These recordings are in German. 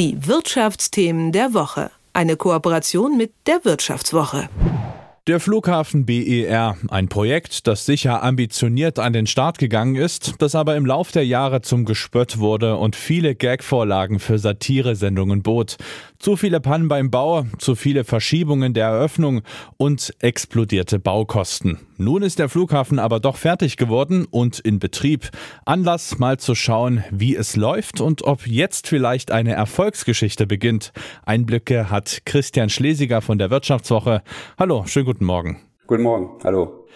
Die Wirtschaftsthemen der Woche. Eine Kooperation mit der Wirtschaftswoche. Der Flughafen BER, ein Projekt, das sicher ambitioniert an den Start gegangen ist, das aber im Lauf der Jahre zum Gespött wurde und viele Gagvorlagen für Satiresendungen bot. Zu viele Pannen beim Bau, zu viele Verschiebungen der Eröffnung und explodierte Baukosten. Nun ist der Flughafen aber doch fertig geworden und in Betrieb. Anlass mal zu schauen, wie es läuft und ob jetzt vielleicht eine Erfolgsgeschichte beginnt. Einblicke hat Christian Schlesiger von der Wirtschaftswoche. Hallo, schönen guten Morgen. Guten Morgen, hallo.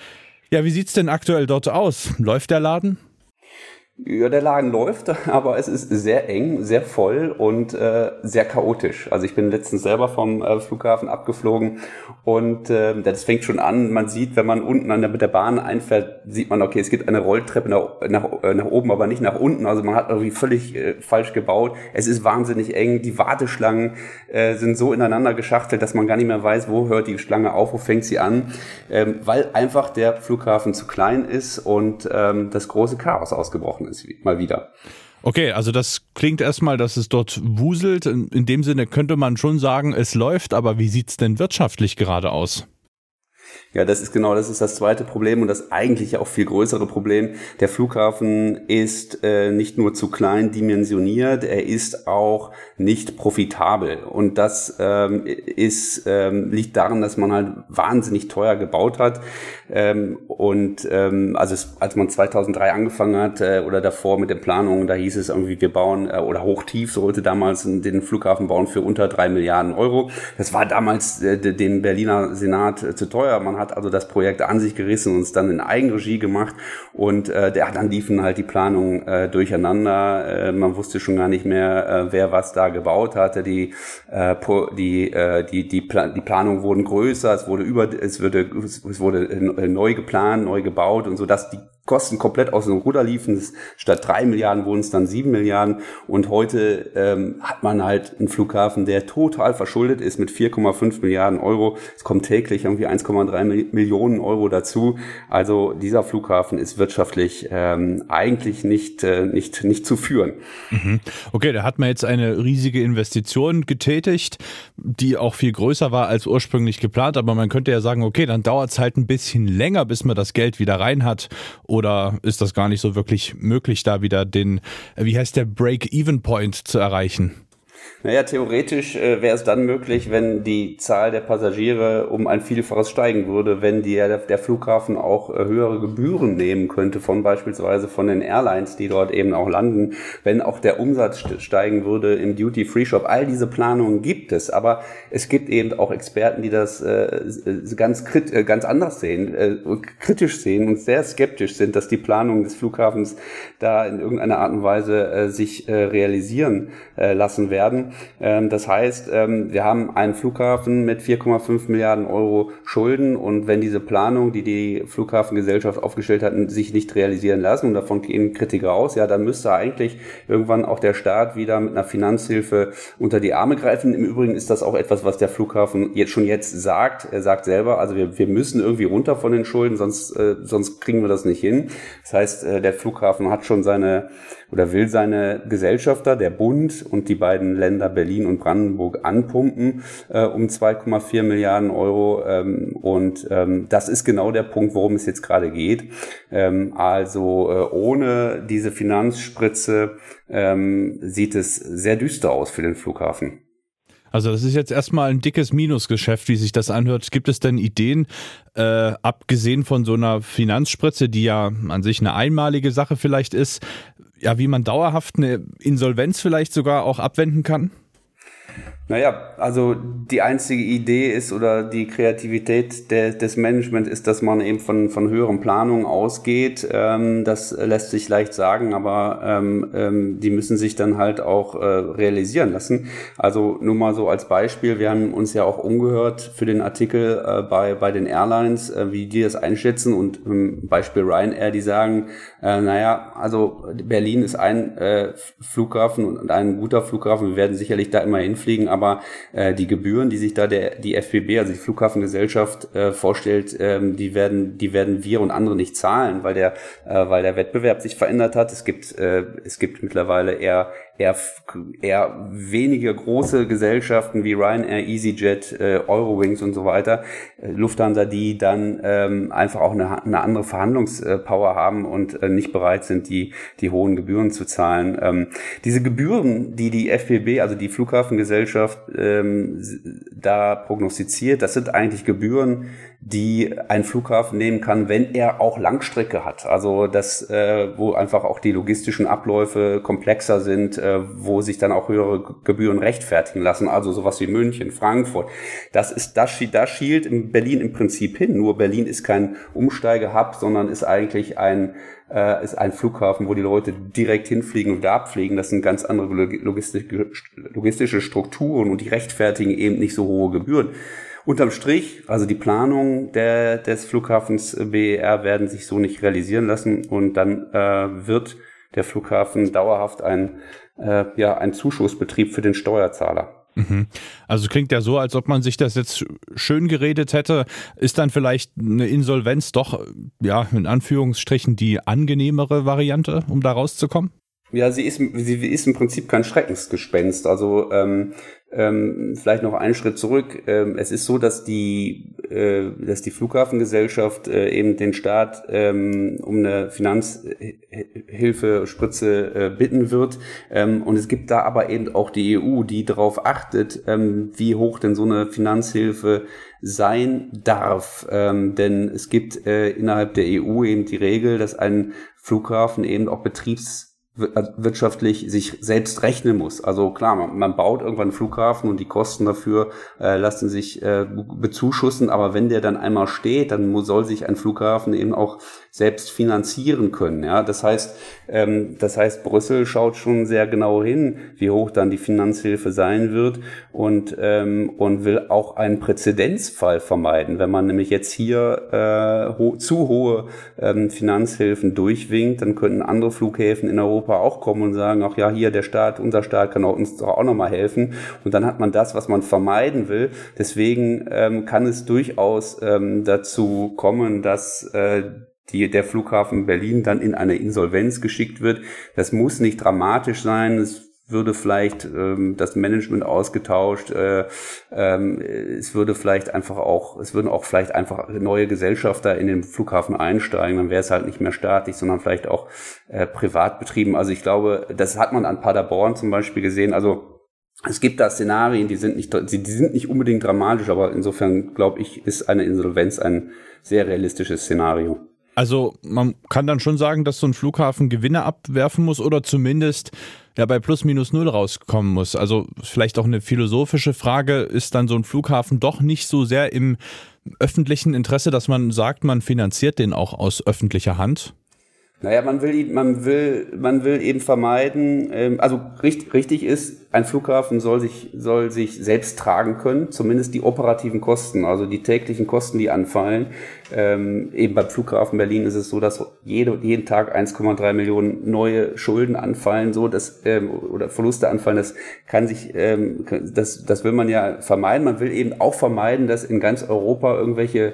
Ja, wie sieht's denn aktuell dort aus? Läuft der Laden? Ja, der Laden läuft, aber es ist sehr eng, sehr voll und äh, sehr chaotisch. Also ich bin letztens selber vom äh, Flughafen abgeflogen und äh, das fängt schon an. Man sieht, wenn man unten an der, mit der Bahn einfährt, sieht man, okay, es gibt eine Rolltreppe nach, nach, äh, nach oben, aber nicht nach unten. Also man hat irgendwie völlig äh, falsch gebaut. Es ist wahnsinnig eng. Die Warteschlangen äh, sind so ineinander geschachtelt, dass man gar nicht mehr weiß, wo hört die Schlange auf, wo fängt sie an, ähm, weil einfach der Flughafen zu klein ist und ähm, das große Chaos ausgebrochen gebrochen ist, mal wieder. Okay, also das klingt erstmal, dass es dort wuselt. In dem Sinne könnte man schon sagen, es läuft, aber wie sieht es denn wirtschaftlich gerade aus? Ja, das ist genau, das ist das zweite Problem und das eigentlich auch viel größere Problem. Der Flughafen ist äh, nicht nur zu klein dimensioniert, er ist auch nicht profitabel. Und das ähm, ist, ähm, liegt daran, dass man halt wahnsinnig teuer gebaut hat. Ähm, und ähm, also es, als man 2003 angefangen hat äh, oder davor mit den Planungen, da hieß es irgendwie, wir bauen äh, oder hochtief sollte damals den Flughafen bauen für unter drei Milliarden Euro. Das war damals äh, dem Berliner Senat äh, zu teuer. Man hat hat also das Projekt an sich gerissen und es dann in Eigenregie gemacht und äh, der, dann liefen halt die Planungen äh, durcheinander. Äh, man wusste schon gar nicht mehr, äh, wer was da gebaut hatte. Die, äh, die, äh, die, die, Pla die Planungen wurden größer, es wurde über, es wurde, es wurde neu geplant, neu gebaut und so, dass die Kosten komplett aus dem Ruder liefen. Statt drei Milliarden wurden es dann sieben Milliarden. Und heute ähm, hat man halt einen Flughafen, der total verschuldet ist mit 4,5 Milliarden Euro. Es kommt täglich irgendwie 1,3 Millionen Euro dazu. Also dieser Flughafen ist wirtschaftlich ähm, eigentlich nicht, äh, nicht, nicht zu führen. Mhm. Okay, da hat man jetzt eine riesige Investition getätigt, die auch viel größer war als ursprünglich geplant. Aber man könnte ja sagen, okay, dann dauert es halt ein bisschen länger, bis man das Geld wieder rein hat oder ist das gar nicht so wirklich möglich, da wieder den, wie heißt der Break-Even-Point zu erreichen? Naja, theoretisch äh, wäre es dann möglich, wenn die Zahl der Passagiere um ein Vielfaches steigen würde, wenn die, der, Flughafen auch äh, höhere Gebühren nehmen könnte von beispielsweise von den Airlines, die dort eben auch landen, wenn auch der Umsatz steigen würde im Duty-Free-Shop. All diese Planungen gibt es, aber es gibt eben auch Experten, die das äh, ganz, krit äh, ganz anders sehen, äh, kritisch sehen und sehr skeptisch sind, dass die Planungen des Flughafens da in irgendeiner Art und Weise äh, sich äh, realisieren äh, lassen werden werden. Ähm, das heißt, ähm, wir haben einen Flughafen mit 4,5 Milliarden Euro Schulden und wenn diese Planung, die die Flughafengesellschaft aufgestellt hat, sich nicht realisieren lassen und davon gehen Kritiker aus, ja, dann müsste eigentlich irgendwann auch der Staat wieder mit einer Finanzhilfe unter die Arme greifen. Im Übrigen ist das auch etwas, was der Flughafen jetzt schon jetzt sagt. Er sagt selber, also wir, wir müssen irgendwie runter von den Schulden, sonst, äh, sonst kriegen wir das nicht hin. Das heißt, äh, der Flughafen hat schon seine oder will seine Gesellschafter, der Bund und die beiden Länder Berlin und Brandenburg anpumpen äh, um 2,4 Milliarden Euro. Ähm, und ähm, das ist genau der Punkt, worum es jetzt gerade geht. Ähm, also äh, ohne diese Finanzspritze ähm, sieht es sehr düster aus für den Flughafen. Also das ist jetzt erstmal ein dickes Minusgeschäft, wie sich das anhört. Gibt es denn Ideen, äh, abgesehen von so einer Finanzspritze, die ja an sich eine einmalige Sache vielleicht ist, ja, wie man dauerhaft eine Insolvenz vielleicht sogar auch abwenden kann? Naja, also die einzige Idee ist oder die Kreativität de, des Management ist, dass man eben von, von höheren Planungen ausgeht. Ähm, das lässt sich leicht sagen, aber ähm, ähm, die müssen sich dann halt auch äh, realisieren lassen. Also nur mal so als Beispiel, wir haben uns ja auch umgehört für den Artikel äh, bei, bei den Airlines, äh, wie die das einschätzen und ähm, Beispiel Ryanair, die sagen, äh, naja, also Berlin ist ein äh, Flughafen und ein guter Flughafen, wir werden sicherlich da immer hinfliegen, aber äh, die Gebühren, die sich da der die FBB, also die Flughafengesellschaft äh, vorstellt, ähm, die werden die werden wir und andere nicht zahlen, weil der äh, weil der Wettbewerb sich verändert hat. Es gibt äh, es gibt mittlerweile eher eher, eher wenige große Gesellschaften wie Ryanair, EasyJet, äh, Eurowings und so weiter, äh, Lufthansa, die dann ähm, einfach auch eine, eine andere Verhandlungspower haben und äh, nicht bereit sind, die, die hohen Gebühren zu zahlen. Ähm, diese Gebühren, die die FBB, also die Flughafengesellschaft, ähm, da prognostiziert, das sind eigentlich Gebühren, die ein Flughafen nehmen kann, wenn er auch Langstrecke hat. Also das, äh, wo einfach auch die logistischen Abläufe komplexer sind, äh, wo sich dann auch höhere Gebühren rechtfertigen lassen. Also sowas wie München, Frankfurt. Das ist das, das schielt in Berlin im Prinzip hin. Nur Berlin ist kein Umsteigehub, sondern ist eigentlich ein äh, ist ein Flughafen, wo die Leute direkt hinfliegen und da abfliegen. Das sind ganz andere logistische, logistische Strukturen und die rechtfertigen eben nicht so hohe Gebühren. Unterm Strich, also die Planungen der, des Flughafens BER werden sich so nicht realisieren lassen und dann äh, wird der Flughafen dauerhaft ein, äh, ja, ein Zuschussbetrieb für den Steuerzahler. Mhm. Also klingt ja so, als ob man sich das jetzt schön geredet hätte. Ist dann vielleicht eine Insolvenz doch, ja, in Anführungsstrichen die angenehmere Variante, um da rauszukommen? Ja, sie ist, sie ist im Prinzip kein Schreckensgespenst. Also ähm, ähm, vielleicht noch einen Schritt zurück. Ähm, es ist so, dass die, äh, dass die Flughafengesellschaft äh, eben den Staat ähm, um eine Finanzhilfe, Spritze äh, bitten wird. Ähm, und es gibt da aber eben auch die EU, die darauf achtet, ähm, wie hoch denn so eine Finanzhilfe sein darf. Ähm, denn es gibt äh, innerhalb der EU eben die Regel, dass ein Flughafen eben auch Betriebs wirtschaftlich sich selbst rechnen muss. Also klar, man, man baut irgendwann einen Flughafen und die Kosten dafür äh, lassen sich äh, bezuschussen, aber wenn der dann einmal steht, dann soll sich ein Flughafen eben auch selbst finanzieren können. Ja, das heißt, ähm, das heißt, Brüssel schaut schon sehr genau hin, wie hoch dann die Finanzhilfe sein wird und ähm, und will auch einen Präzedenzfall vermeiden, wenn man nämlich jetzt hier äh, ho zu hohe ähm, Finanzhilfen durchwinkt, dann könnten andere Flughäfen in Europa auch kommen und sagen, ach ja, hier der Staat, unser Staat kann auch uns doch auch nochmal helfen. Und dann hat man das, was man vermeiden will. Deswegen ähm, kann es durchaus ähm, dazu kommen, dass äh, die, der Flughafen Berlin dann in eine Insolvenz geschickt wird. Das muss nicht dramatisch sein. Es würde vielleicht ähm, das Management ausgetauscht, äh, ähm, es würde vielleicht einfach auch, es würden auch vielleicht einfach neue Gesellschafter in den Flughafen einsteigen, dann wäre es halt nicht mehr staatlich, sondern vielleicht auch äh, privat betrieben. Also ich glaube, das hat man an Paderborn zum Beispiel gesehen. Also es gibt da Szenarien, die sind nicht, die sind nicht unbedingt dramatisch, aber insofern glaube ich, ist eine Insolvenz ein sehr realistisches Szenario. Also man kann dann schon sagen, dass so ein Flughafen Gewinne abwerfen muss oder zumindest ja bei plus minus null rauskommen muss. Also vielleicht auch eine philosophische Frage, ist dann so ein Flughafen doch nicht so sehr im öffentlichen Interesse, dass man sagt, man finanziert den auch aus öffentlicher Hand? Naja, man will, man will, man will eben vermeiden, ähm, also richtig, richtig ist, ein Flughafen soll sich, soll sich selbst tragen können, zumindest die operativen Kosten, also die täglichen Kosten, die anfallen. Ähm, eben beim Flughafen Berlin ist es so, dass jede, jeden Tag 1,3 Millionen neue Schulden anfallen, so dass, ähm, oder Verluste anfallen, das kann sich, ähm, das, das will man ja vermeiden. Man will eben auch vermeiden, dass in ganz Europa irgendwelche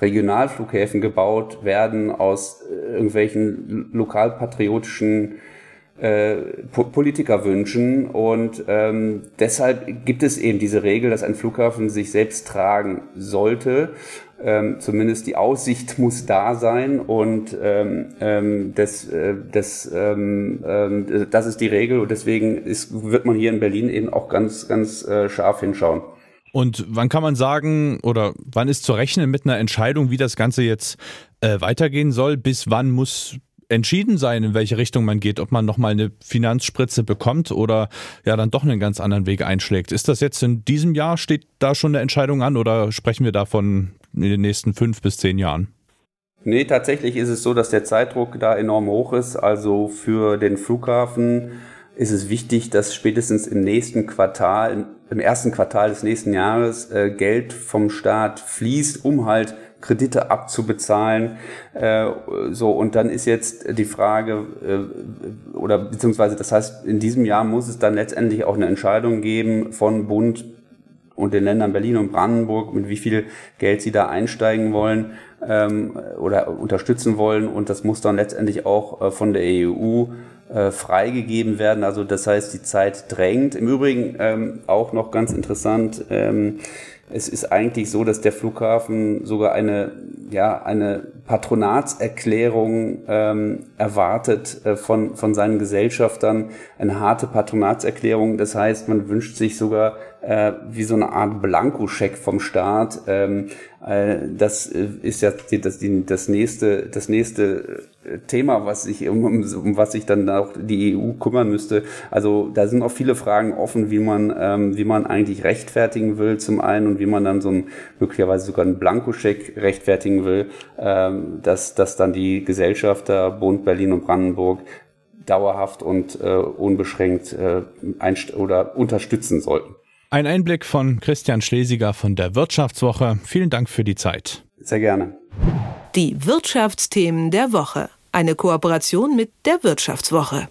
Regionalflughäfen gebaut werden aus äh, irgendwelchen lokalpatriotischen äh, Politikerwünschen und ähm, deshalb gibt es eben diese Regel, dass ein Flughafen sich selbst tragen sollte. Ähm, zumindest die Aussicht muss da sein und ähm, ähm, das, äh, das, ähm, äh, das ist die Regel und deswegen ist, wird man hier in Berlin eben auch ganz, ganz äh, scharf hinschauen. Und wann kann man sagen oder wann ist zu rechnen mit einer Entscheidung, wie das Ganze jetzt äh, weitergehen soll? Bis wann muss entschieden sein, in welche Richtung man geht, ob man nochmal eine Finanzspritze bekommt oder ja dann doch einen ganz anderen Weg einschlägt. Ist das jetzt in diesem Jahr, steht da schon eine Entscheidung an oder sprechen wir davon in den nächsten fünf bis zehn Jahren? Nee, tatsächlich ist es so, dass der Zeitdruck da enorm hoch ist. Also für den Flughafen ist es wichtig, dass spätestens im nächsten Quartal, im ersten Quartal des nächsten Jahres äh, Geld vom Staat fließt, um halt Kredite abzubezahlen. Äh, so und dann ist jetzt die Frage äh, oder beziehungsweise das heißt in diesem Jahr muss es dann letztendlich auch eine Entscheidung geben von Bund und den Ländern Berlin und Brandenburg, mit wie viel Geld sie da einsteigen wollen ähm, oder unterstützen wollen. Und das muss dann letztendlich auch äh, von der EU äh, freigegeben werden. Also das heißt, die Zeit drängt. Im Übrigen ähm, auch noch ganz interessant. Ähm, es ist eigentlich so, dass der Flughafen sogar eine, ja, eine Patronatserklärung ähm, erwartet äh, von, von seinen Gesellschaftern, eine harte Patronatserklärung. Das heißt, man wünscht sich sogar wie so eine Art Blankoscheck vom Staat. Ähm, äh, das äh, ist ja das, das nächste, das nächste äh, Thema, was sich um, um, was sich dann auch die EU kümmern müsste. Also da sind auch viele Fragen offen, wie man, ähm, wie man eigentlich rechtfertigen will zum einen und wie man dann so ein möglicherweise sogar einen Blankoscheck rechtfertigen will, ähm, dass, dass dann die Gesellschafter Bund Berlin und Brandenburg dauerhaft und äh, unbeschränkt äh, oder unterstützen sollten. Ein Einblick von Christian Schlesiger von der Wirtschaftswoche. Vielen Dank für die Zeit. Sehr gerne. Die Wirtschaftsthemen der Woche. Eine Kooperation mit der Wirtschaftswoche.